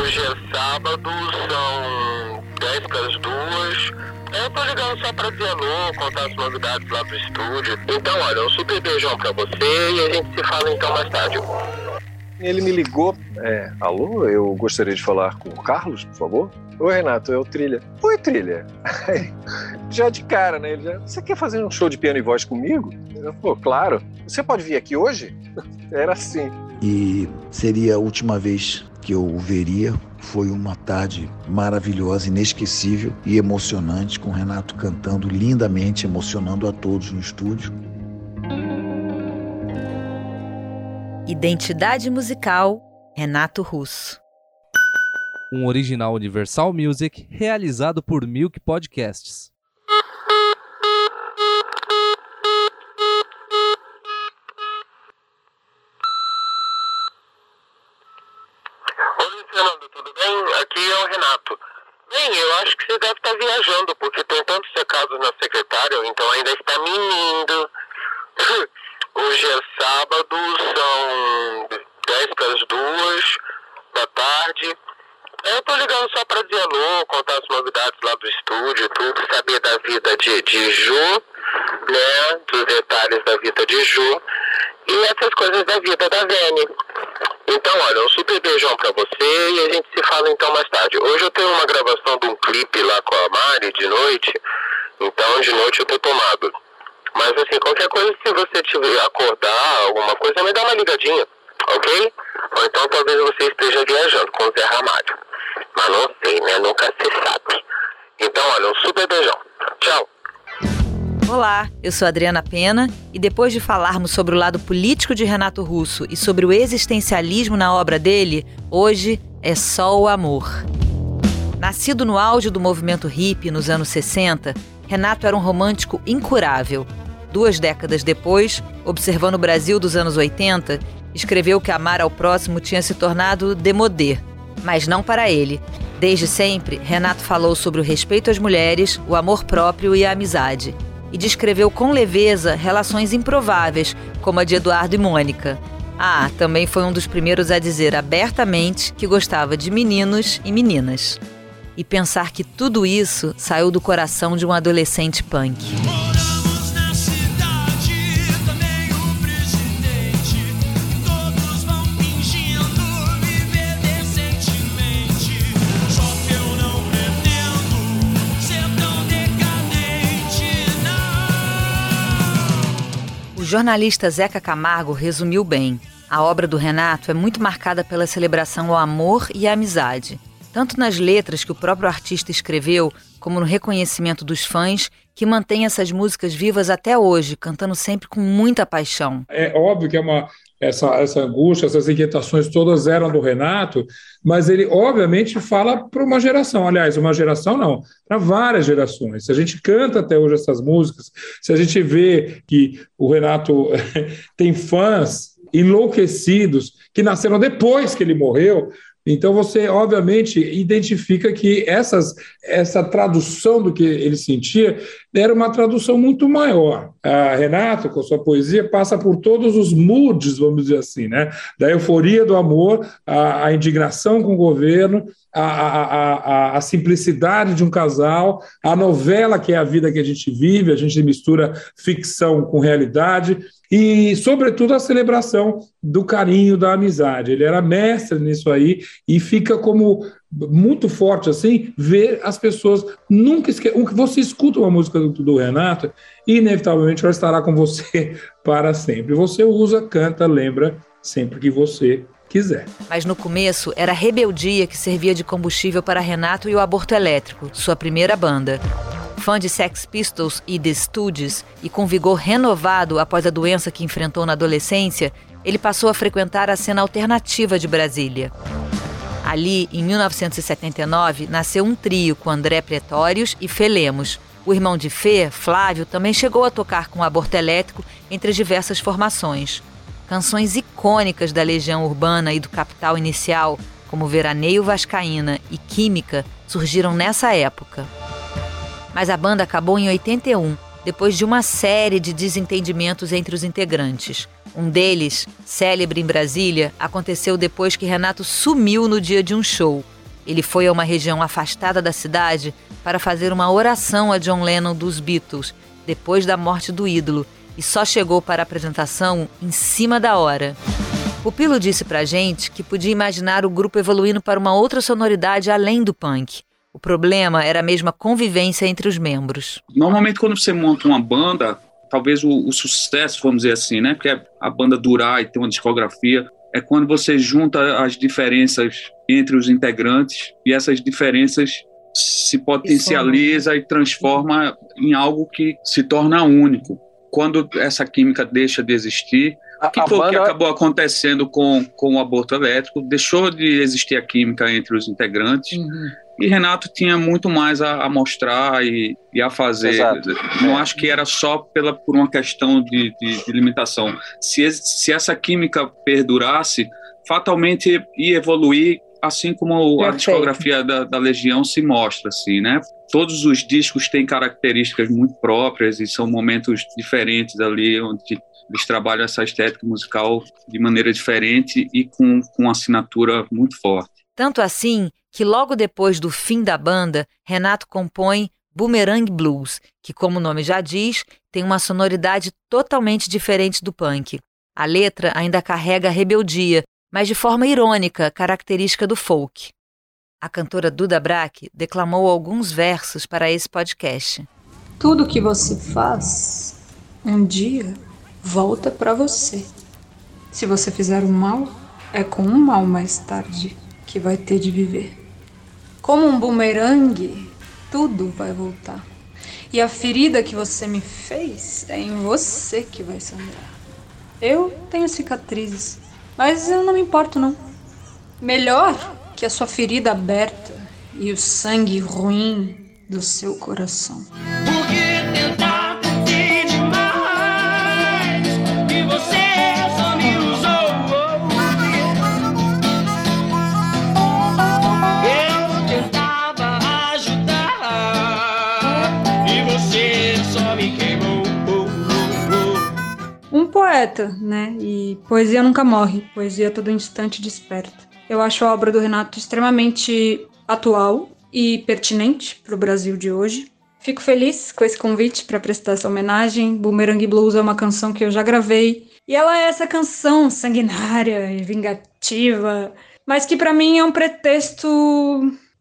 Hoje é sábado, são 10 para as duas. Eu tô ligando só pra dizer alô, contar as novidades lá do estúdio. Então, olha, um super beijão pra você e a gente se fala então mais tarde. Ele me ligou. É, alô, eu gostaria de falar com o Carlos, por favor. Oi, Renato, é o Trilha. Oi, Trilha. já de cara, né? Ele já, você quer fazer um show de piano e voz comigo? Eu, Pô, claro. Você pode vir aqui hoje? Era assim. E seria a última vez que eu o veria. Foi uma tarde maravilhosa, inesquecível e emocionante, com o Renato cantando lindamente, emocionando a todos no estúdio. Identidade musical Renato Russo. Um original Universal Music realizado por Milk Podcasts. Oi, Fernando, tudo bem? Aqui é o Renato. Bem, eu acho que você deve estar viajando, porque tem tantos recados na secretária, então ainda está menindo. Hoje é sábado, são 10 para as duas da tarde. Eu tô ligando só para dizer alô, contar as novidades lá do estúdio, tudo, saber da vida de, de Ju, né? Dos detalhes da vida de Ju e essas coisas da vida da Vene. Então, olha, um super beijão pra você e a gente se fala então mais tarde. Hoje eu tenho uma gravação de um clipe lá com a Mari de noite, então de noite eu tô tomado. Mas assim, qualquer coisa, se você tiver acordar, alguma coisa, me dá uma ligadinha, ok? Ou então talvez você esteja viajando com o Zé Ramalho. Mas não sei, né? Nunca se sabe. Então, olha, um super beijão. Tchau. Olá, eu sou Adriana Pena e depois de falarmos sobre o lado político de Renato Russo e sobre o existencialismo na obra dele, hoje é só o amor. Nascido no auge do movimento hippie nos anos 60, Renato era um romântico incurável. Duas décadas depois, observando o Brasil dos anos 80, escreveu que amar ao próximo tinha se tornado demodé. Mas não para ele. Desde sempre, Renato falou sobre o respeito às mulheres, o amor próprio e a amizade. E descreveu com leveza relações improváveis, como a de Eduardo e Mônica. Ah, também foi um dos primeiros a dizer abertamente que gostava de meninos e meninas. E pensar que tudo isso saiu do coração de um adolescente punk. Jornalista Zeca Camargo resumiu bem. A obra do Renato é muito marcada pela celebração ao amor e à amizade, tanto nas letras que o próprio artista escreveu, como no reconhecimento dos fãs, que mantém essas músicas vivas até hoje, cantando sempre com muita paixão. É óbvio que é uma, essa, essa angústia, essas inquietações todas eram do Renato, mas ele obviamente fala para uma geração, aliás, uma geração não, para várias gerações. Se a gente canta até hoje essas músicas, se a gente vê que o Renato tem fãs enlouquecidos que nasceram depois que ele morreu, então você, obviamente, identifica que essas, essa tradução do que ele sentia era uma tradução muito maior. A Renato, com sua poesia, passa por todos os moods, vamos dizer assim, né? Da euforia do amor, a, a indignação com o governo, a, a, a, a simplicidade de um casal, a novela que é a vida que a gente vive, a gente mistura ficção com realidade e, sobretudo, a celebração do carinho, da amizade. Ele era mestre nisso aí e fica como muito forte assim ver as pessoas nunca esquecer. Você escuta uma música do, do Renato e, inevitavelmente, ela estará com você para sempre. Você usa, canta, lembra sempre que você quiser. Mas no começo era a rebeldia que servia de combustível para Renato e o Aborto Elétrico, sua primeira banda. Fã de Sex Pistols e The Stooges e com vigor renovado após a doença que enfrentou na adolescência, ele passou a frequentar a cena alternativa de Brasília. Ali, em 1979, nasceu um trio com André Pretórios e Fê Lemos. O irmão de Fê, Flávio, também chegou a tocar com o aborto elétrico entre as diversas formações. Canções icônicas da Legião Urbana e do Capital Inicial, como Veraneio Vascaína e Química, surgiram nessa época. Mas a banda acabou em 81, depois de uma série de desentendimentos entre os integrantes. Um deles, célebre em Brasília, aconteceu depois que Renato sumiu no dia de um show. Ele foi a uma região afastada da cidade para fazer uma oração a John Lennon dos Beatles, depois da morte do ídolo, e só chegou para a apresentação em cima da hora. O Pilo disse pra gente que podia imaginar o grupo evoluindo para uma outra sonoridade além do punk. O problema era a mesma convivência entre os membros. Normalmente, quando você monta uma banda, talvez o, o sucesso, vamos dizer assim, né? Porque a banda durar e ter uma discografia, é quando você junta as diferenças entre os integrantes e essas diferenças se potencializa e transforma em algo que se torna único. Quando essa química deixa de existir, o que a foi o que banda- acabou acontecendo com, com o aborto elétrico? Deixou de existir a química entre os integrantes e Renato tinha muito mais a, a mostrar e, e a fazer. Exato. Não É. acho que era só pela, por uma questão de, de- de limitação. Se, se essa química perdurasse, fatalmente ia evoluir, assim como a Perfeito. discografia da, da Legião se mostra, assim, né? Todos os discos têm características muito próprias e são momentos diferentes ali, onde eles trabalham essa estética musical de maneira diferente e com, com uma assinatura muito forte. Tanto assim que logo depois do fim da banda, Renato compõe Boomerang Blues, que, como o nome já diz, tem uma sonoridade totalmente diferente do punk. A letra ainda carrega a rebeldia, mas de forma irônica, característica do folk. A cantora Duda Brack declamou alguns versos para esse podcast. Tudo que você faz, um dia volta pra você. Se você fizer o mal, é com o mal mais tarde que vai ter de viver. Como um bumerangue, tudo vai voltar. E a ferida que você me fez é em você que vai sangrar. Eu tenho cicatrizes, mas eu não me importo não. Melhor que a sua ferida aberta e o sangue ruim do seu coração. Poeta, né? E poesia nunca morre, poesia todo instante desperta. Eu acho a obra do Renato extremamente atual e pertinente para o Brasil de hoje. Fico feliz com esse convite para prestar essa homenagem. Boomerang Blues é uma canção que eu já gravei e ela é essa canção sanguinária e vingativa, mas que para mim é um pretexto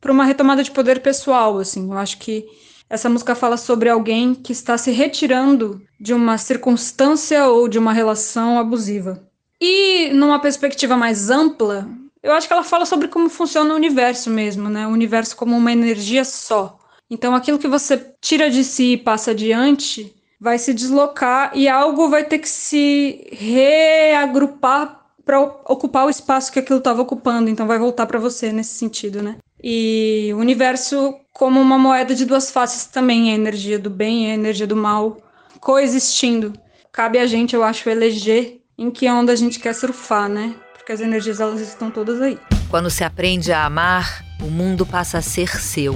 para uma retomada de poder pessoal, assim. Eu acho que essa música fala sobre alguém que está se retirando de uma circunstância ou de uma relação abusiva. E numa perspectiva mais ampla, eu acho que ela fala sobre como funciona o universo mesmo, né? O universo como uma energia só. Então aquilo que você tira de si e passa adiante vai se deslocar e algo vai ter que se reagrupar para ocupar o espaço que aquilo estava ocupando. Então vai voltar para você nesse sentido, né? E o universo como uma moeda de duas faces também, a energia do bem e a energia do mal coexistindo. Cabe a gente, eu acho, eleger em que onda a gente quer surfar, né? Porque as energias elas estão todas aí. Quando se aprende a amar, o mundo passa a ser seu.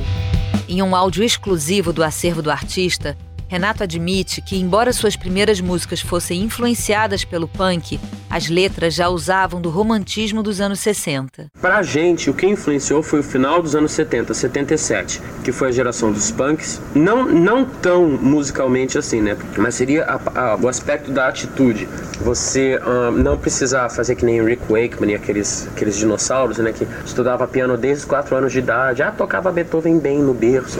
Em um áudio exclusivo do acervo do artista, Renato admite que, embora suas primeiras músicas fossem influenciadas pelo punk, as letras já usavam do romantismo dos anos 60. Pra gente, o que influenciou foi o final dos anos 70, 77, que foi a geração dos punks. Não, não tão musicalmente assim, né? Mas seria a- a- o aspecto da atitude. Você ahn, não precisar fazer que nem Rick Wakeman e aqueles, aqueles dinossauros, né? Que estudava piano desde os 4 anos de idade. Ah, tocava Beethoven bem no berço.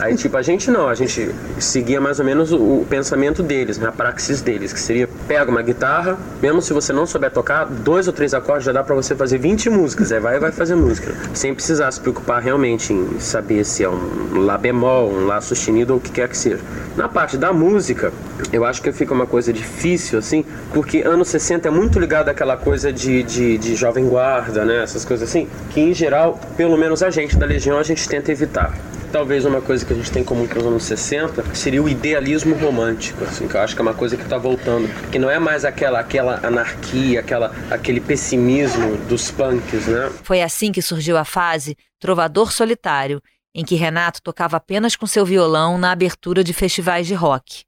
Aí, tipo, a gente não, a gente seguia mais ou menos o, pensamento deles, né? a praxis deles, que seria pega uma guitarra, mesmo se você não souber tocar, dois ou três acordes já dá pra você fazer 20 músicas, aí vai e vai fazer música, sem precisar se preocupar realmente em saber se é um Lá bemol, um Lá sustenido ou o que quer que seja. Na parte da música, eu acho que fica uma coisa difícil, assim, porque anos 60 é muito ligado àquela coisa de, de, de jovem guarda, né? Essas coisas assim, que em geral, pelo menos a gente da Legião, a gente tenta evitar. Talvez uma coisa que a gente tem em comum com os anos 60 seria o idealismo romântico, assim, que eu acho que é uma coisa que está voltando, que não é mais aquela aquela anarquia, aquela aquele pessimismo dos punks, né? Foi assim que surgiu a fase Trovador Solitário, em que Renato tocava apenas com seu violão na abertura de festivais de rock.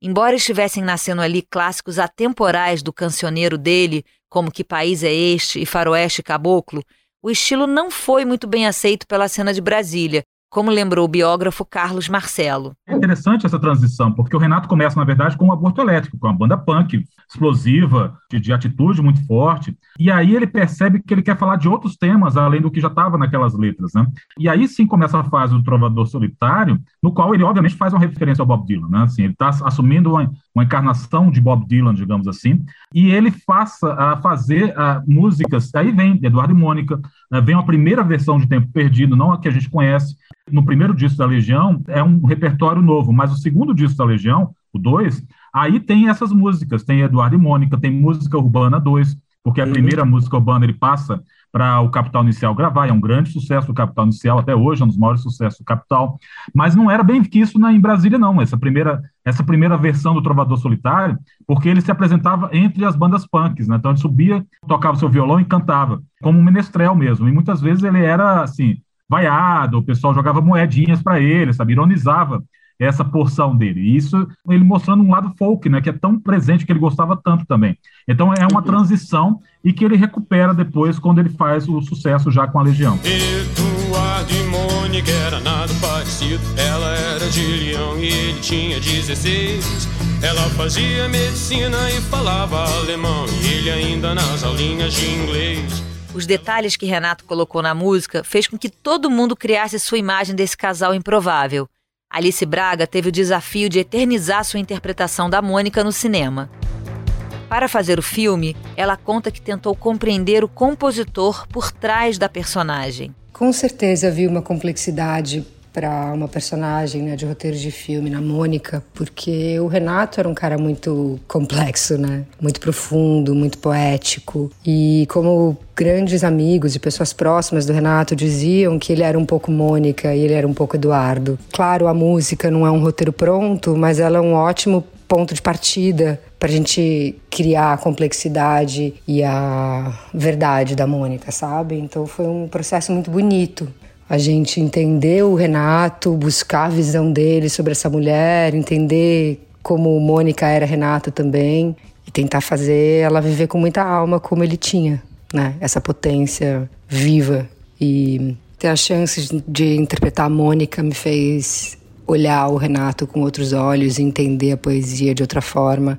Embora estivessem nascendo ali clássicos atemporais do cancioneiro dele, como Que País é Este e Faroeste Caboclo, o estilo não foi muito bem aceito pela cena de Brasília, como lembrou o biógrafo Carlos Marcelo. É interessante essa transição, porque o Renato começa, na verdade, com um aborto elétrico, com uma banda punk, explosiva, de, de, atitude muito forte, e aí ele percebe que ele quer falar de outros temas, além do que já estava naquelas letras, né? E aí sim começa a fase do Trovador Solitário, no qual ele, obviamente, faz uma referência ao Bob Dylan, né? Assim, ele está assumindo uma, uma, encarnação de Bob Dylan, digamos assim, e ele passa a fazer músicas, aí vem Eduardo e Mônica, né? vem a primeira versão de Tempo Perdido, não a que a gente conhece, no primeiro disco da Legião é um repertório novo, mas o segundo disco da Legião, o 2, aí tem essas músicas, tem Eduardo e Mônica, tem música urbana 2, porque a uhum. primeira música urbana ele passa para o Capital Inicial gravar, é um grande sucesso do Capital Inicial, até hoje é um dos maiores sucessos do Capital, mas não era bem que isso na, em Brasília não, essa primeira, essa primeira versão do Trovador Solitário, porque ele se apresentava entre as bandas punks, né? então ele subia, tocava seu violão e cantava, como um menestrel mesmo, e muitas vezes ele era assim, vaiado, o pessoal jogava moedinhas para ele, sabe, ironizava essa porção dele. E isso ele mostrando um lado folk, né, que é tão presente que ele gostava tanto também. Então é uma transição e que ele recupera depois quando ele faz o sucesso já com a Legião. Eduardo e Mônica era nada parecido. Ela era de Leão e ele tinha 16. Ela fazia medicina e falava alemão e ele ainda nas aulinhas de inglês. Os detalhes que Renato colocou na música fez com que todo mundo criasse sua imagem desse casal improvável. Alice Braga teve o desafio de eternizar sua interpretação da Mônica no cinema. Para fazer o filme, ela conta que tentou compreender o compositor por trás da personagem. Com certeza havia uma complexidade para uma personagem né, de roteiro de filme, na Mônica, porque o Renato era um cara muito complexo, né? Muito profundo, muito poético. E como grandes amigos e pessoas próximas do Renato diziam que ele era um pouco Mônica e ele era um pouco Eduardo. Claro, a música não é um roteiro pronto, mas ela é um ótimo ponto de partida para a gente criar a complexidade e a verdade da Mônica, sabe? Então foi um processo muito bonito a gente entender o Renato, buscar a visão dele sobre essa mulher, entender como Mônica era Renato também e tentar fazer ela viver com muita alma como ele tinha, né? Essa potência viva e ter a chance de interpretar a Mônica me fez olhar o Renato com outros olhos e entender a poesia de outra forma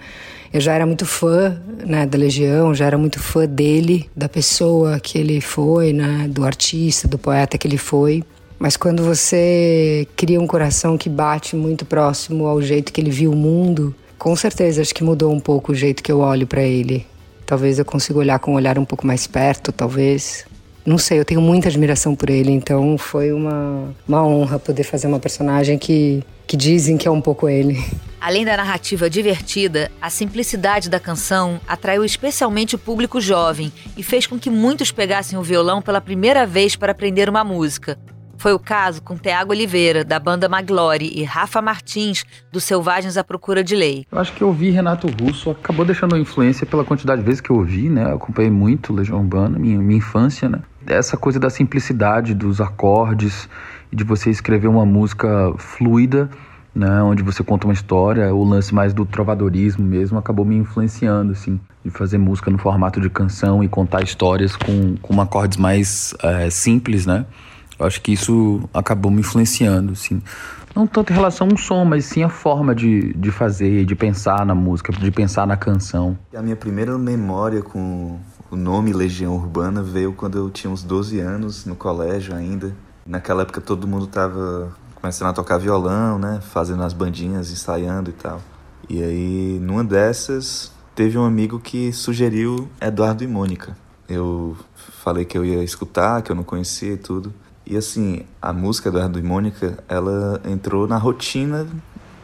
eu já era muito fã né, da Legião, já era muito fã dele, da pessoa que ele foi, né, do artista, do poeta que ele foi. Mas quando você cria um coração que bate muito próximo ao jeito que ele viu o mundo, com certeza acho que mudou um pouco o jeito que eu olho para ele. Talvez eu consiga olhar com um olhar um pouco mais perto, talvez. Não sei, eu tenho muita admiração por ele, então foi uma, uma honra poder fazer uma personagem que, que dizem que é um pouco ele. Além da narrativa divertida, a simplicidade da canção atraiu especialmente o público jovem e fez com que muitos pegassem o violão pela primeira vez para aprender uma música. Foi o caso com Tiago Oliveira, da banda Maglore, e Rafa Martins, do Selvagens à Procura de Lei. Eu acho que ouvir Renato Russo acabou deixando influência pela quantidade de vezes que eu ouvi, né? Eu acompanhei muito Legião Urbana, minha, minha infância, né? Essa coisa da simplicidade dos acordes de você escrever uma música fluida, né? Onde você conta uma história, o lance mais do trovadorismo mesmo acabou me influenciando, assim. De fazer música no formato de canção e contar histórias com, com acordes mais é, simples, né? Eu acho que isso acabou me influenciando, assim. Não tanto em relação ao som, mas sim a forma de, de fazer, de pensar na música, de pensar na canção. A minha primeira memória com o nome Legião Urbana veio quando eu tinha uns 12 anos, no colégio ainda. Naquela época todo mundo tava começando a tocar violão, né? Fazendo as bandinhas, ensaiando e tal. E aí, numa dessas, teve um amigo que sugeriu Eduardo e Mônica. Eu falei que eu ia escutar, que eu não conhecia e tudo. E assim, a música do Eduardo e Mônica, ela entrou na rotina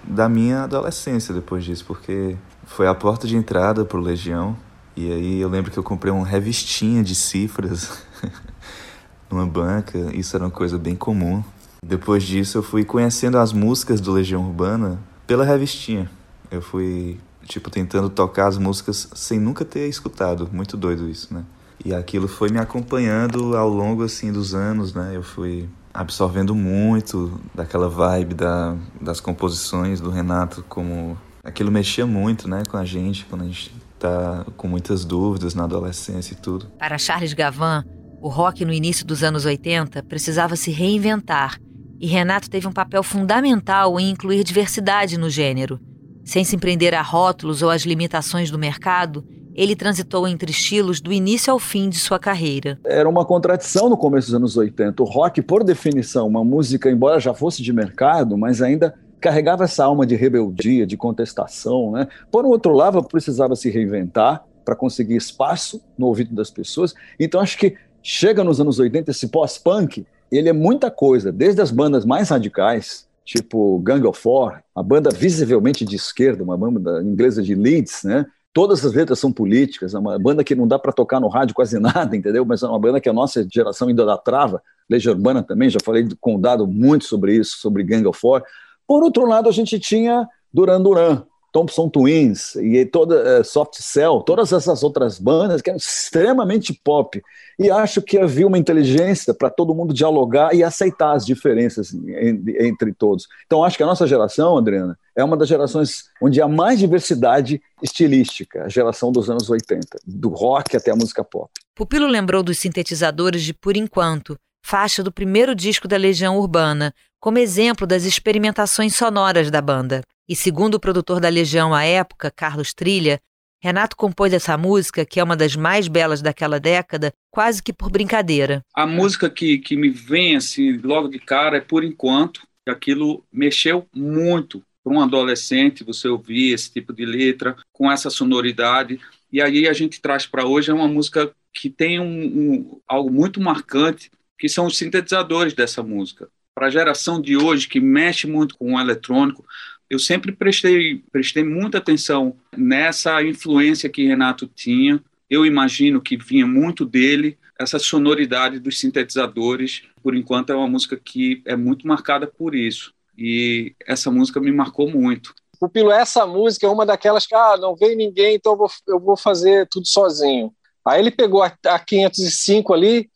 da minha adolescência depois disso, porque foi a porta de entrada pro Legião. E aí eu lembro que eu comprei uma revistinha de cifras numa banca, isso era uma coisa bem comum. Depois disso eu fui conhecendo as músicas do Legião Urbana pela revistinha. Eu fui, tipo, tentando tocar as músicas sem nunca ter escutado. Muito doido isso, né? E aquilo foi me acompanhando ao longo assim dos anos, né? Eu fui absorvendo muito daquela vibe da, das composições do Renato como Aquilo mexia muito, né, com a gente, quando a gente tá com muitas dúvidas na adolescência e tudo. Para Charles Gavan, o rock no início dos anos 80 precisava se reinventar e Renato teve um papel fundamental em incluir diversidade no gênero. Sem se empreender a rótulos ou às limitações do mercado, ele transitou entre estilos do início ao fim de sua carreira. Era uma contradição no começo dos anos 80. O rock, por definição, uma música, embora já fosse de mercado, mas ainda carregava essa alma de rebeldia, de contestação. Né? Por outro lado, precisava se reinventar para conseguir espaço no ouvido das pessoas. Então, acho que chega nos anos 80 esse pós-punk ele é muita coisa, desde as bandas mais radicais, tipo Gang of Four, a banda visivelmente de esquerda, uma banda inglesa de Leeds, né? Todas as letras são políticas, é uma banda que não dá para tocar no rádio quase nada, entendeu? Mas é uma banda que a nossa geração ainda trava. Legião Urbana também, já falei com o Dado muito sobre isso, sobre Gang of Four. Por outro lado, a gente tinha Duran Duran, Thompson Twins e toda uh, Soft Cell, todas essas outras bandas que eram extremamente pop. E acho que havia uma inteligência para todo mundo dialogar e aceitar as diferenças entre, entre todos. Então acho que a nossa geração, Adriana, é uma das gerações onde há mais diversidade estilística, a geração dos anos 80, do rock até a música pop. Pupilo lembrou dos sintetizadores de Por Enquanto, faixa do primeiro disco da Legião Urbana, como exemplo das experimentações sonoras da banda. E segundo o produtor da Legião à época, Carlos Trilha, Renato compôs essa música, que é uma das mais belas daquela década, quase que por brincadeira. A música que, que me vem assim logo de cara é Por Enquanto, aquilo mexeu muito para um adolescente você ouvir esse tipo de letra com essa sonoridade. E aí a gente traz para hoje é uma música que tem um, um, algo muito marcante, que são os sintetizadores dessa música. Para a geração de hoje, que mexe muito com o eletrônico, eu sempre prestei, prestei muita atenção nessa influência que Renato tinha. Eu imagino que vinha muito dele, essa sonoridade dos sintetizadores. Por enquanto, é uma música que é muito marcada por isso. E essa música me marcou muito. Pupilo, essa música é uma daquelas que, ah, não veio ninguém, então eu vou, eu vou fazer tudo sozinho. Aí ele pegou a, a 505 ali,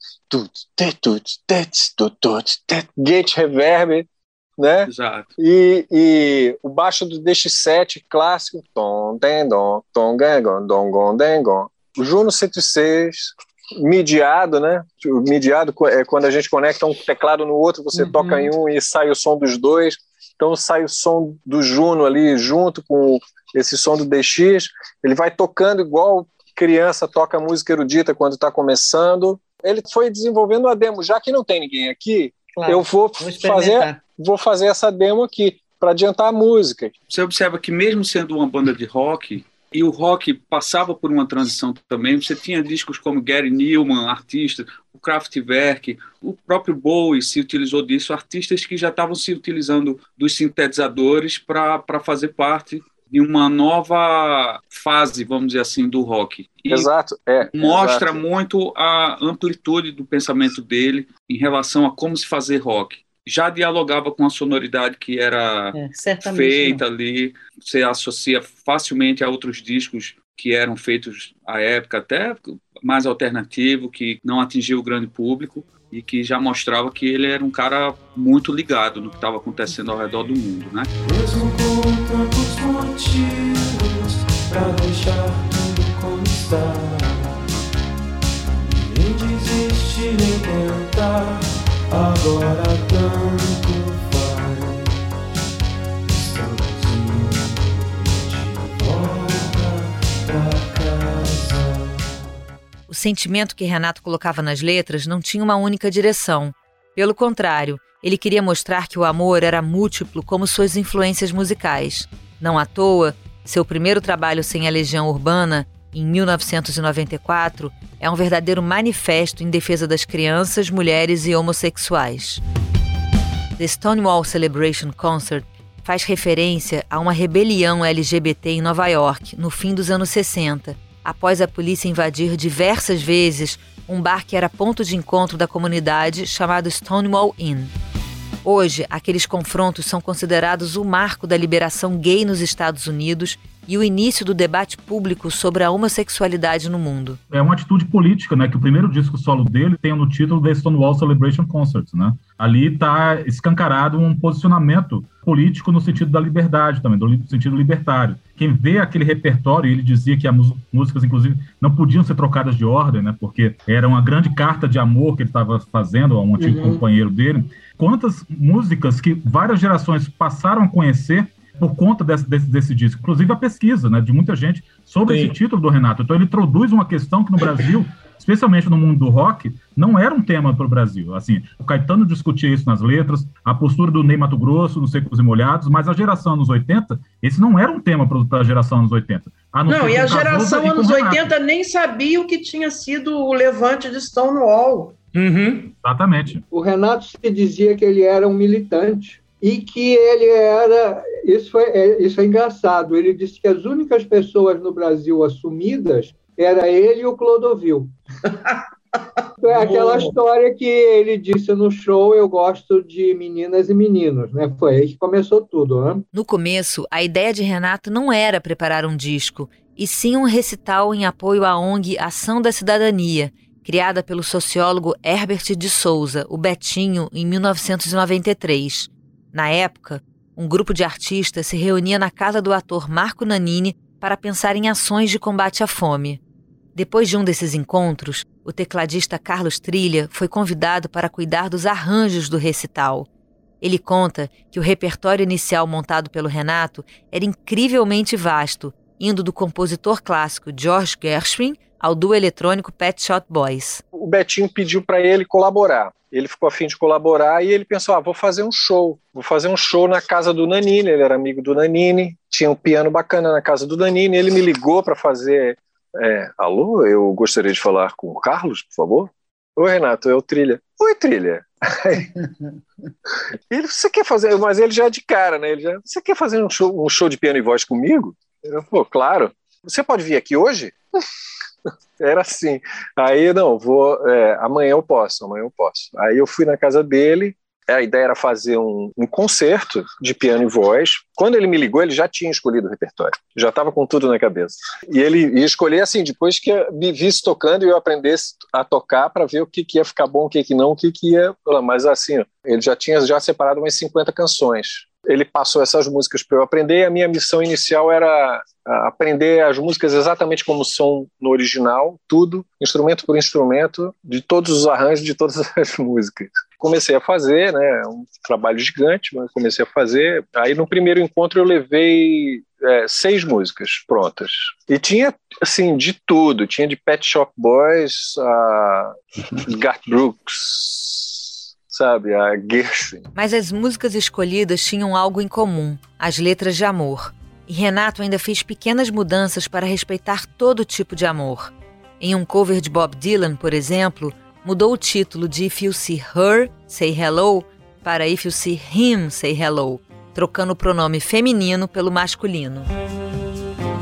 gate reverb, né? Exato. E, e o baixo do DX7 clássico, tom, dendon, tom, gangon, dongon, dengon. O Juno 106, mediado, né? O mediado é quando a gente conecta um teclado no outro, você uhum. toca em um e sai o som dos dois. Então sai o som do Juno ali junto com esse som do DX. Ele vai tocando igual criança toca música erudita quando está começando. Ele foi desenvolvendo a demo. Já que não tem ninguém aqui, claro, eu vou, vou fazer vou fazer essa demo aqui para adiantar a música. Você observa que mesmo sendo uma banda de rock, e o rock passava por uma transição também. Você tinha discos como Gary Newman, artistas, o Kraftwerk, o próprio Bowie se utilizou disso, artistas que já estavam se utilizando dos sintetizadores para fazer parte de uma nova fase, vamos dizer assim, do rock. E exato. É, mostra exato. muito a amplitude do pensamento dele em relação a como se fazer rock já dialogava com a sonoridade que era é, feita não. ali. Você associa facilmente a outros discos que eram feitos à época, até mais alternativo, que não atingiu o grande público e que já mostrava que ele era um cara muito ligado no que estava acontecendo ao redor do mundo, né? Motivos para deixar tudo como está, nem desistir nem tentar agora tanto faz. Estamos indo de volta pra casa. O sentimento que Renato colocava nas letras não tinha uma única direção. Pelo contrário, ele queria mostrar que o amor era múltiplo como suas influências musicais. Não à toa, seu primeiro trabalho sem a Legião Urbana em 1994, é um verdadeiro manifesto em defesa das crianças, mulheres e homossexuais. The Stonewall Celebration Concert faz referência a uma rebelião LGBT em Nova York, no fim dos anos 60, após a polícia invadir diversas vezes um bar que era ponto de encontro da comunidade chamado Stonewall Inn. Hoje, aqueles confrontos são considerados o marco da liberação gay nos Estados Unidos e o início do debate público sobre a homossexualidade no mundo. É uma atitude política, né? Que o primeiro disco solo dele tem no título The Stonewall Celebration Concerts, né? Ali está escancarado um posicionamento político no sentido da liberdade também, no sentido libertário. Quem vê aquele repertório, ele dizia que as músicas, inclusive, não podiam ser trocadas de ordem, né? Porque era uma grande carta de amor que ele estava fazendo a um antigo uhum. companheiro dele. Quantas músicas que várias gerações passaram a conhecer por conta desse, desse, desse, disco. Inclusive a pesquisa né, de muita gente sobre Sim. esse título do Renato. Então ele introduz uma questão que no Brasil, especialmente no mundo do rock, não era um tema para o Brasil. Assim, o Caetano discutia isso nas letras, a postura do Ney Mato Grosso, nos Secos e Molhados, mas a geração anos 80, esse não era um tema para a geração anos 80. A não, não e a geração e anos 80 nem sabia o que tinha sido o levante de Stonewall. Uhum. Exatamente. O Renato se dizia que ele era um militante e que ele era. Isso, foi, é, isso é engraçado. Ele disse que as únicas pessoas no Brasil assumidas era ele e o Clodovil. É aquela história que ele disse no show: Eu gosto de meninas e meninos, né? Foi aí que começou tudo, né? No começo, a ideia de Renato não era preparar um disco, e sim um recital em apoio à ONG Ação da Cidadania, criada pelo sociólogo Herbert de Souza, o Betinho, em 1993. Na época, um grupo de artistas se reunia na casa do ator Marco Nanini para pensar em ações de combate à fome. Depois de um desses encontros, o tecladista Carlos Trilha foi convidado para cuidar dos arranjos do recital. Ele conta que o repertório inicial montado pelo Renato era incrivelmente vasto, indo do compositor clássico George Gershwin ao duo eletrônico Pet Shop Boys. O Betinho pediu para ele colaborar. Ele ficou afim de colaborar e ele pensou: ah, vou fazer um show. Vou fazer um show na casa do Nanini. Ele era amigo do Nanini, tinha um piano bacana na casa do Nanini. Ele me ligou para fazer. É, Alô, eu gostaria de falar com o Carlos, por favor. Oi, Renato, é o Trilha. Oi, Trilha. ele, você quer fazer, mas ele já é de cara, né? Ele já, você quer fazer um show, um show de piano e voz comigo? Eu, pô, claro. Você pode vir aqui hoje? Era assim. Aí, não, vou. É, amanhã eu posso, amanhã eu posso. Aí eu fui na casa dele. A ideia era fazer um, um concerto de piano e voz. Quando ele me ligou, ele já tinha escolhido o repertório. Já estava com tudo na cabeça. E ele ia escolher assim, depois que me visse tocando e eu aprendesse a tocar para ver o que, que ia ficar bom, o que, que não, o que, que ia. Mas assim, ele já tinha já separado umas 50 canções ele passou essas músicas para eu aprender. A minha missão inicial era aprender as músicas exatamente como são no original, tudo, instrumento por instrumento, de todos os arranjos de todas as músicas. Comecei a fazer, né, um trabalho gigante, mas comecei a fazer. Aí no primeiro encontro eu levei é, seis músicas prontas. E tinha, assim, de tudo. Tinha de Pet Shop Boys a Garth Brooks, sabe, a Gershwin. Mas as músicas escolhidas tinham algo em comum: as letras de amor. E Renato ainda fez pequenas mudanças para respeitar todo tipo de amor. Em um cover de Bob Dylan, por exemplo, mudou o título de If You See Her, Say Hello para If You See Him, Say Hello, trocando o pronome feminino pelo masculino.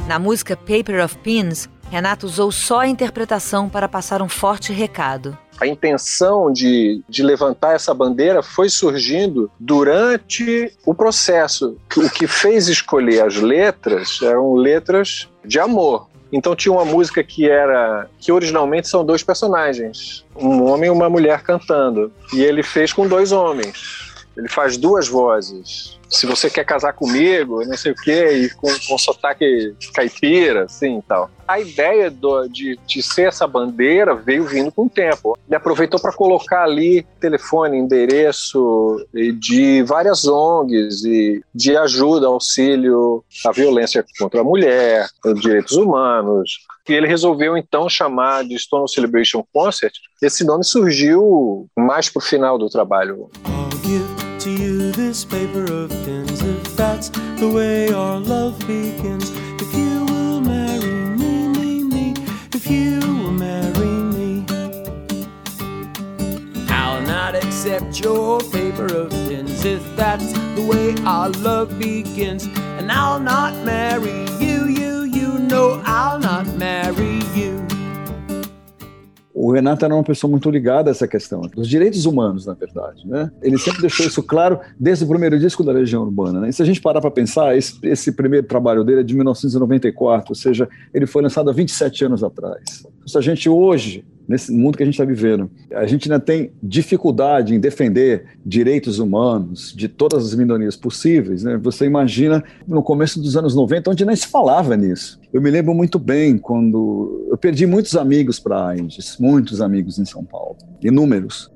Na música Paper of Pins, Renato usou só a interpretação para passar um forte recado a intenção de, de levantar essa bandeira foi surgindo durante o processo. O que fez escolher as letras eram letras de amor. Então tinha uma música que era que originalmente são dois personagens, um homem e uma mulher cantando, e ele fez com dois homens. Ele faz duas vozes. Se você quer casar comigo, não sei o quê, e com, com sotaque caipira, assim e tal. A ideia do, de, de ser essa bandeira veio vindo com o tempo. Ele aproveitou para colocar ali telefone, endereço de várias ONGs e de ajuda, auxílio à violência contra a mulher, direitos humanos, e ele resolveu então chamar de Stone Celebration Concert. Esse nome surgiu mais para o final do trabalho to you this paper of pins if that's the way our love begins. If you will marry me, me, me, if you will marry me. I'll not accept your paper of pins if that's the way our love begins. And I'll not marry you, you, you know I'll not marry you. O Renato era uma pessoa muito ligada a essa questão dos direitos humanos, na verdade. Né? Ele sempre deixou isso claro desde o primeiro disco da Legião Urbana. Né? E se a gente parar para pensar, esse, esse, primeiro trabalho dele é de 1994, ou seja, ele foi lançado há 27 anos atrás. Se a gente hoje nesse mundo que a gente está vivendo. A gente ainda tem dificuldade em defender direitos humanos de todas as minorias possíveis. Né? Você imagina no começo dos anos 90, onde nem se falava nisso. Eu me lembro muito bem quando eu perdi muitos amigos para a AIDS, muitos amigos em São Paulo, inúmeros.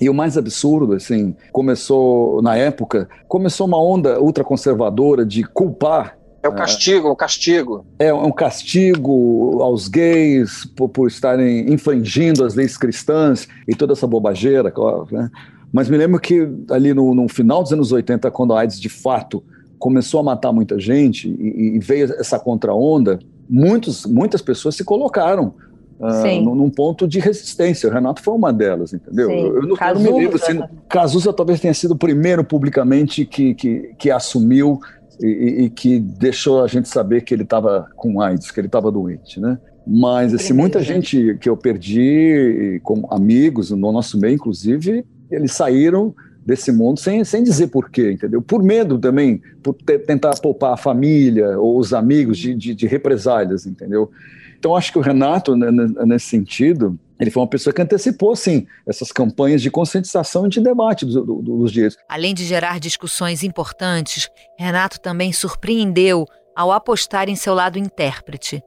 E o mais absurdo, assim, começou na época, começou uma onda ultraconservadora de culpar é o castigo, o castigo. É um castigo aos gays por, por estarem infringindo as leis cristãs e toda essa bobageira, claro, né? Mas me lembro que ali no, no, final dos anos 80, quando a AIDS de fato começou a matar muita gente e, e veio essa contra-onda, muitos, muitas pessoas se colocaram uh, num ponto de resistência. O Renato foi uma delas, entendeu? Sim. Eu, não, Cazuza, eu não me lembro. Assim, Cazuza talvez tenha sido o primeiro publicamente que, que, que assumiu e, e, que deixou a gente saber que ele estava com AIDS, que ele estava doente, né? Mas assim, muita gente que eu perdi, como amigos no nosso meio, inclusive, eles saíram desse mundo sem, sem dizer porquê, entendeu? Por medo também, por tentar poupar a família ou os amigos de, de, de represálias, entendeu? Então, acho que o Renato, né, nesse sentido, ele foi uma pessoa que antecipou, sim, essas campanhas de conscientização e de debate dos, dos direitos. Além de gerar discussões importantes, Renato também surpreendeu ao apostar em seu lado intérprete.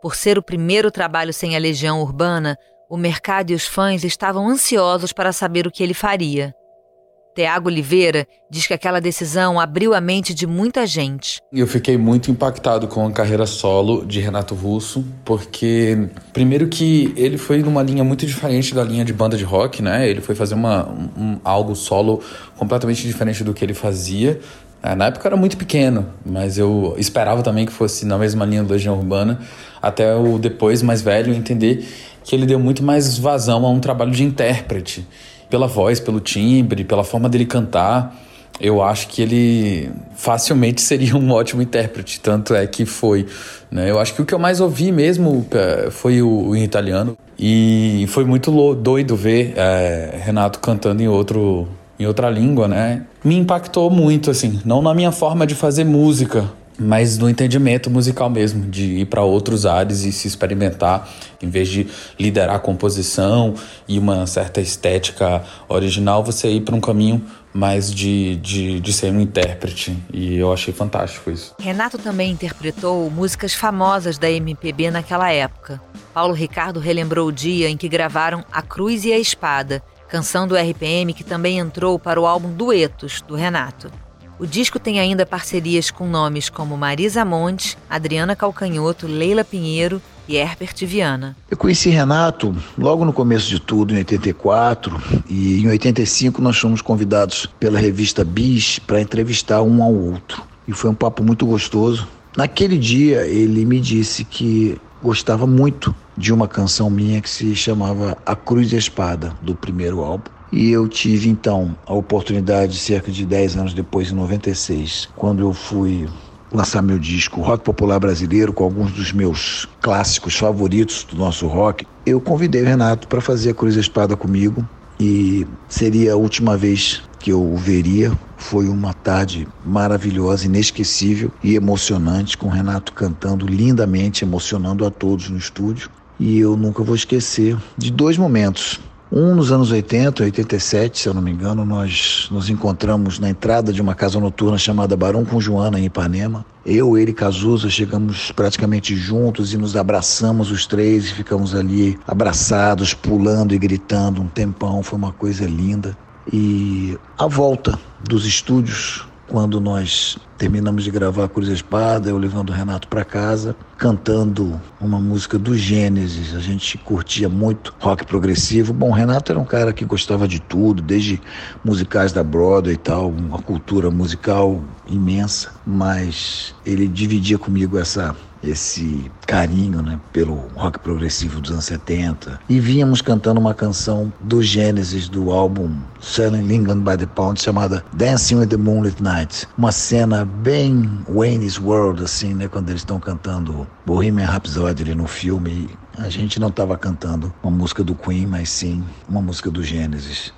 Por ser o primeiro trabalho sem a Legião Urbana, o mercado e os fãs estavam ansiosos para saber o que ele faria. Tiago Oliveira diz que aquela decisão abriu a mente de muita gente. Eu fiquei muito impactado com a carreira solo de Renato Russo, porque primeiro que ele foi numa linha muito diferente da linha de banda de rock, né? Ele foi fazer uma, um, algo solo completamente diferente do que ele fazia. É, na época era muito pequeno, mas eu esperava também que fosse na mesma linha do Legião Urbana, até o depois mais velho entender que ele deu muito mais vazão a um trabalho de intérprete pela voz, pelo timbre, pela forma dele cantar, eu acho que ele facilmente seria um ótimo intérprete, tanto é que foi. Né? Eu acho que o que eu mais ouvi mesmo é, foi o, o italiano, e foi muito doido ver é, Renato cantando em outro em outra língua, né? Me impactou muito, assim, não na minha forma de fazer música, mas no entendimento musical mesmo, de ir para outros ares e se experimentar, em vez de liderar a composição e uma certa estética original, você ir para um caminho mais de, de, de ser um intérprete. E eu achei fantástico isso. Renato também interpretou músicas famosas da MPB naquela época. Paulo Ricardo relembrou o dia em que gravaram A Cruz e a Espada, canção do RPM que também entrou para o álbum Duetos, do Renato. O disco tem ainda parcerias com nomes como Marisa Monte, Adriana Calcanhoto, Leila Pinheiro e Herbert Viana. Eu conheci Renato logo no começo de tudo, em 84, e em 85 nós fomos convidados pela revista Bis para entrevistar um ao outro. E foi um papo muito gostoso. Naquele dia ele me disse que gostava muito de uma canção minha que se chamava A Cruz e a Espada, do primeiro álbum. E eu tive então a oportunidade, cerca de 10 anos depois, em 96, quando eu fui lançar meu disco Rock Popular Brasileiro com alguns dos meus clássicos favoritos do nosso rock, eu convidei o Renato para fazer a Cruz e Espada comigo e seria a última vez que eu o veria. Foi uma tarde maravilhosa, inesquecível e emocionante, com o Renato cantando lindamente, emocionando a todos no estúdio. E eu nunca vou esquecer de dois momentos. Um nos anos 80, 87, se eu não me engano, nós nos encontramos na entrada de uma casa noturna chamada Barão com Joana, em Ipanema. Eu, ele e Cazuza chegamos praticamente juntos e nos abraçamos os três e ficamos ali abraçados, pulando e gritando um tempão. Foi uma coisa linda. E a volta dos estúdios quando nós terminamos de gravar Cruz e Espada, eu levando o Renato para casa, cantando uma música do Gênesis. A gente curtia muito rock progressivo. Bom, o Renato era um cara que gostava de tudo, desde musicais da Broadway e tal, uma cultura musical imensa, mas ele dividia comigo essa esse carinho né, pelo rock progressivo dos anos 70. E vínhamos cantando uma canção do Gênesis do álbum Selling England by the Pound chamada Dancing with the Moonlit Night. Uma cena bem Wayne's World, assim, né, quando eles estão cantando Bohemian Rhapsody ali no filme. A gente não estava cantando uma música do Queen, mas sim uma música do Gênesis.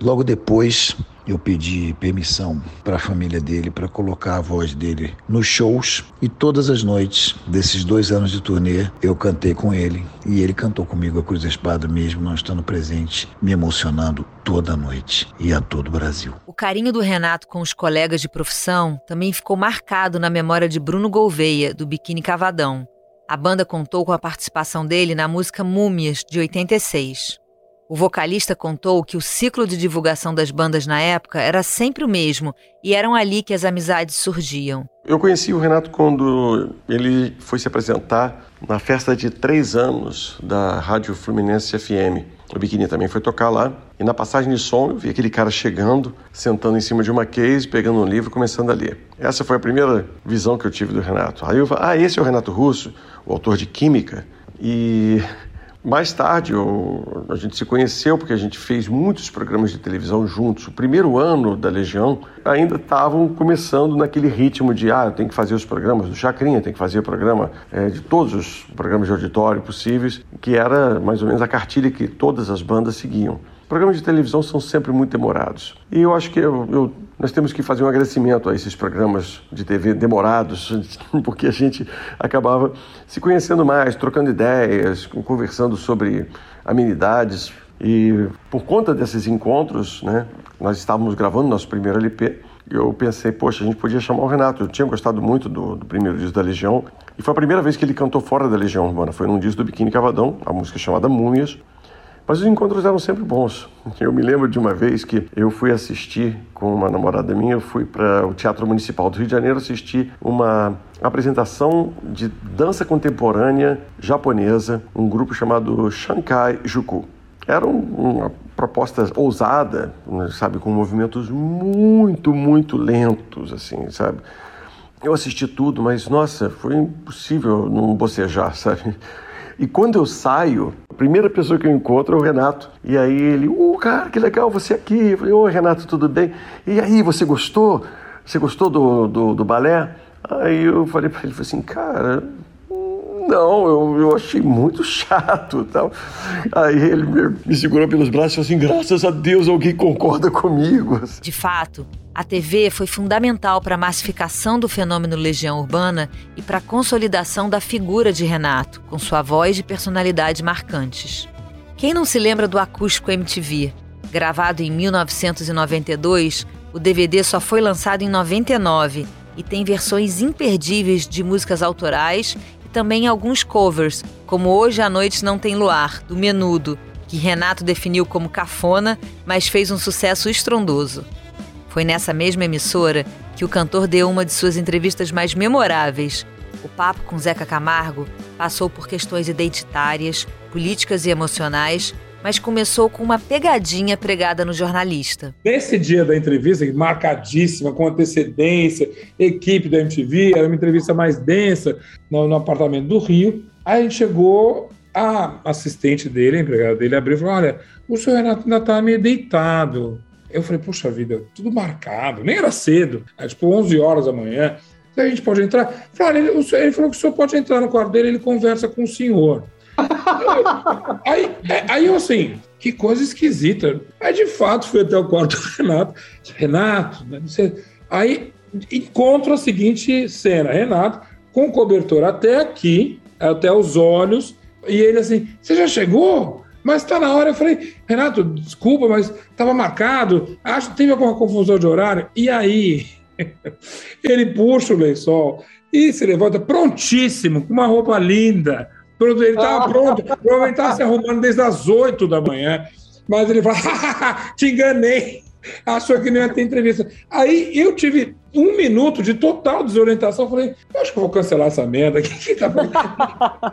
Logo depois, eu pedi permissão para a família dele para colocar a voz dele nos shows e todas as noites desses dois anos de turnê eu cantei com ele e ele cantou comigo a Cruz da Espada mesmo não estando presente, me emocionando toda noite e a todo o Brasil. O carinho do Renato com os colegas de profissão também ficou marcado na memória de Bruno Gouveia, do Biquíni Cavadão. A banda contou com a participação dele na música Múmias, de 86. O vocalista contou que o ciclo de divulgação das bandas na época era sempre o mesmo e eram ali que as amizades surgiam. Eu conheci o Renato quando ele foi se apresentar na festa de três anos da Rádio Fluminense FM. O Biquíni também foi tocar lá. E na passagem de som eu vi aquele cara chegando, sentando em cima de uma case, pegando um livro e começando a ler. Essa foi a primeira visão que eu tive do Renato. Aí eu falei, ah, esse é o Renato Russo, o autor de Química. E mais tarde, eu, a gente se conheceu porque a gente fez muitos programas de televisão juntos. O primeiro ano da Legião ainda estavam começando naquele ritmo de ah, tenho que fazer os programas do Chacrinha, tem que fazer o programa é, de todos os programas de auditório possíveis, que era mais ou menos a cartilha que todas as bandas seguiam. Programas de televisão são sempre muito demorados. E eu acho que eu, eu, nós temos que fazer um agradecimento a esses programas de TV demorados, porque a gente acabava se conhecendo mais, trocando ideias, conversando sobre amenidades. E por conta desses encontros, né, nós estávamos gravando nosso primeiro LP. Eu pensei, poxa, a gente podia chamar o Renato. Eu tinha gostado muito do, do primeiro disco da Legião. E foi a primeira vez que ele cantou fora da Legião Urbana. Foi num disco do Biquíni Cavadão, a música chamada Múmias. Mas os encontros eram sempre bons. Eu me lembro de uma vez que eu fui assistir com uma namorada minha, eu fui para o Teatro Municipal do Rio de Janeiro assistir uma apresentação de dança contemporânea japonesa, um grupo chamado Shankai Juku. Era uma proposta ousada, sabe, com movimentos muito, muito lentos, assim, sabe? Eu assisti tudo, mas nossa, foi impossível não bocejar, sabe? E quando eu saio, a primeira pessoa que eu encontro é o Renato. E aí ele, uh, cara, que legal você aqui. Eu falei, ô Renato, tudo bem? E aí, você gostou? Você gostou do, do, do balé? Aí eu falei para ele, falei assim, cara, não, eu, eu achei muito chato tal. Aí ele me, me segurou pelos braços e falou assim, graças a Deus alguém concorda comigo. De fato, a TV foi fundamental para a massificação do fenômeno Legião Urbana e para a consolidação da figura de Renato, com sua voz e personalidade marcantes. Quem não se lembra do acústico MTV? Gravado em 1992, o DVD só foi lançado em 99 e tem versões imperdíveis de músicas autorais e também alguns covers, como Hoje à Noite Não Tem Luar, do Menudo, que Renato definiu como cafona, mas fez um sucesso estrondoso. Foi nessa mesma emissora que o cantor deu uma de suas entrevistas mais memoráveis. O papo com Zeca Camargo passou por questões identitárias, políticas e emocionais, mas começou com uma pegadinha pregada no jornalista. Nesse dia da entrevista, marcadíssima, com antecedência, equipe da MTV, era uma entrevista mais densa no, no apartamento do Rio. Aí a gente chegou, a assistente dele, a empregada dele, abriu e falou: Olha, o senhor Renato ainda está meio deitado. Eu falei, puxa vida, tudo marcado, nem era cedo, é tipo 11 horas da manhã. A gente pode entrar? Ele, ele falou que o senhor pode entrar no quarto dele, ele conversa com o senhor. aí, é, aí eu assim, que coisa esquisita. Aí de fato fui até o quarto do Renato. Renato, né, aí encontro a seguinte cena: Renato com cobertor até aqui, até os olhos, e ele assim: Você já chegou? Mas está na hora. Eu falei, Renato, desculpa, mas estava marcado. Acho que teve alguma confusão de horário. E aí, ele puxa o lençol e se levanta prontíssimo, com uma roupa linda. Ele estava pronto, provavelmente estava se arrumando desde as 8 da manhã. Mas ele fala, te enganei achou que não ia ter entrevista. Aí eu tive um minuto de total desorientação. Falei, acho que vou cancelar essa merda. Que que tá...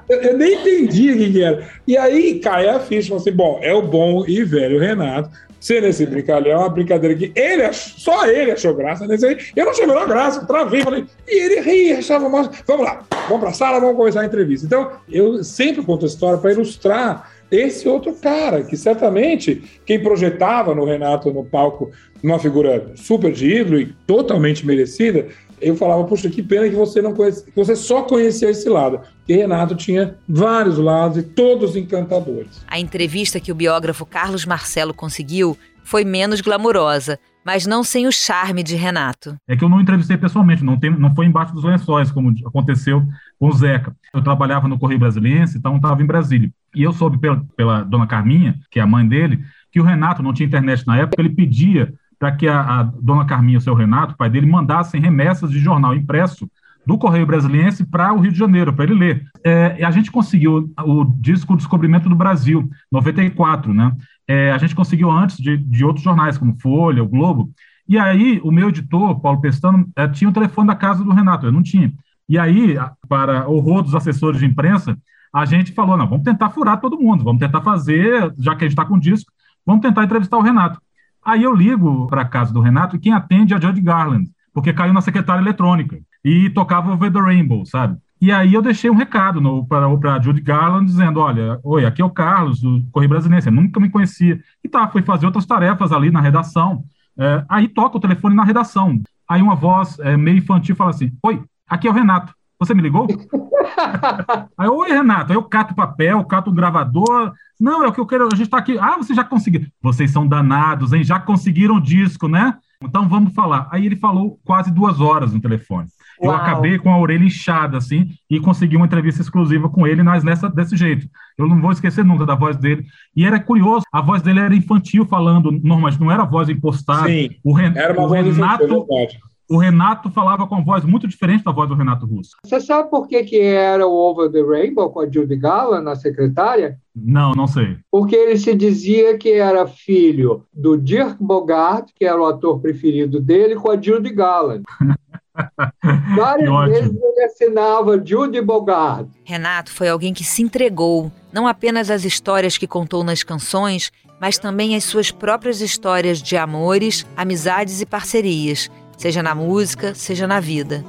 eu, nem entendi o que, que, era. E aí cai a ficha. Falei assim, bom, é o bom e velho Renato. Sendo esse brincalhão, uma brincadeira que ele, só ele achou graça nesse aí. Eu não achei a menor graça, travei, falei, e ele ria, achava. Vamos lá, vamos para a sala, vamos começar a entrevista. Então, eu sempre conto a história para ilustrar esse outro cara, que certamente quem projetava no Renato no palco uma figura super de ídolo e totalmente merecida, Eu falava, poxa, que pena que você não conhece, que você só conhecia esse lado. Porque Renato tinha vários lados e todos encantadores. A entrevista que o biógrafo Carlos Marcelo conseguiu foi menos glamurosa, mas não sem o charme de Renato. É que eu não entrevistei pessoalmente, não, tem, não foi embaixo dos lençóis, como aconteceu com o Zeca. Eu trabalhava no Correio Brasiliense, então estava em Brasília. E eu soube pela, pela dona Carminha, que é a mãe dele, que o Renato não tinha internet na época, ele pedia para que a, a, dona Carminha, o seu Renato, o pai dele, mandassem remessas de jornal impresso do Correio Brasiliense para o Rio de Janeiro, para ele ler. É, a gente conseguiu o disco Descobrimento do Brasil, 94, né? É, a gente conseguiu antes de, de outros jornais, como Folha, o Globo. E aí, o meu editor, Paulo Pestano, é, tinha o telefone da casa do Renato, eu não tinha. E aí, para horror dos assessores de imprensa, a gente falou: não, vamos tentar furar todo mundo, vamos tentar fazer, já que a gente está com disco, vamos tentar entrevistar o Renato. Aí eu ligo para a casa do Renato e quem atende é a Judy Garland, porque caiu na secretária eletrônica e tocava Over the Rainbow, sabe? E aí eu deixei um recado para a Judy Garland dizendo, olha, oi, aqui é o Carlos, do Correio Brasileiro, nunca me conhecia. E tá, fui fazer outras tarefas ali na redação. É, aí toca o telefone na redação. Aí uma voz é, meio infantil fala assim, oi, aqui é o Renato, você me ligou? aí, oi, Renato, aí eu cato papel, cato um gravador, não, é o que eu quero, a gente está aqui, ah, você já conseguiu, vocês são danados, hein, já conseguiram disco, né? Então vamos falar. Aí ele falou quase duas horas no telefone. Uau. Eu acabei com a orelha inchada, assim, e consegui uma entrevista exclusiva com ele, mas nessa, desse jeito. Eu não vou esquecer nunca da voz dele. E era curioso, a voz dele era infantil falando, normalmente não era voz impostada. Sim, o, Ren era uma o voz Renato, infantil, o Renato falava com uma voz muito diferente da voz do Renato Russo. Você sabe por que, que era o Over the Rainbow com a Judy Garland, a secretária? Não, não sei. Porque ele se dizia que era filho do Dirk Bogart, que era o ator preferido dele, com a Judy Garland. Várias vezes ele assinava Judy Bogart. Renato foi alguém que se entregou, não apenas às histórias que contou nas canções, mas também às suas próprias histórias de amores, amizades e parcerias, seja na música, seja na vida.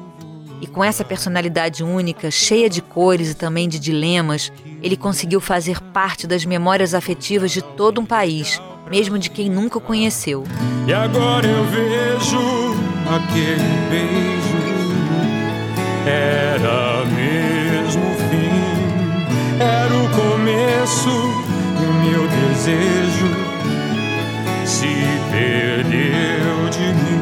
E com essa personalidade única, cheia de cores e também de dilemas, ele conseguiu fazer parte das memórias afetivas de todo um país, mesmo de quem nunca o conheceu. E agora eu vejo aquele beijo, era mesmo o fim, era o começo e o meu desejo. Se perdeu de mim.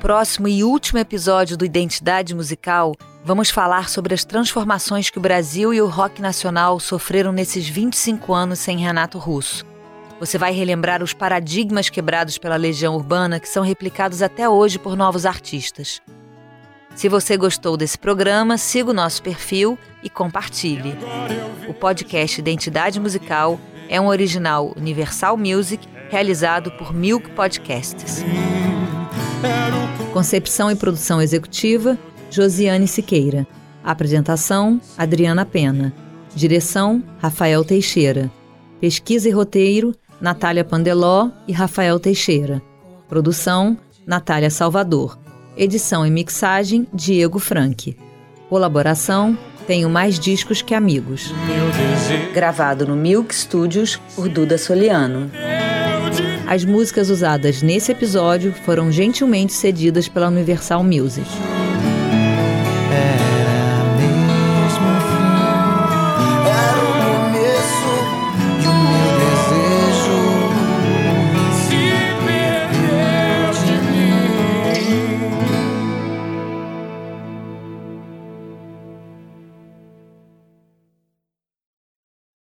Próximo e último episódio do Identidade Musical, vamos falar sobre as transformações que o Brasil e o rock nacional sofreram nesses 25 anos sem Renato Russo. Você vai relembrar os paradigmas quebrados pela Legião Urbana que são replicados até hoje por novos artistas. Se você gostou desse programa, siga o nosso perfil e compartilhe. O podcast Identidade Musical é um original Universal Music realizado por Milk Podcasts. Concepção e produção executiva, Josiane Siqueira. Apresentação, Adriana Pena. Direção, Rafael Teixeira. Pesquisa e roteiro, Natália Pandeló e Rafael Teixeira. Produção, Natália Salvador. Edição e mixagem, Diego Franck. Colaboração, Tenho Mais Discos Que Amigos. Gravado no Milk Studios por Duda Soliano. As músicas usadas nesse episódio foram gentilmente cedidas pela Universal Music. Era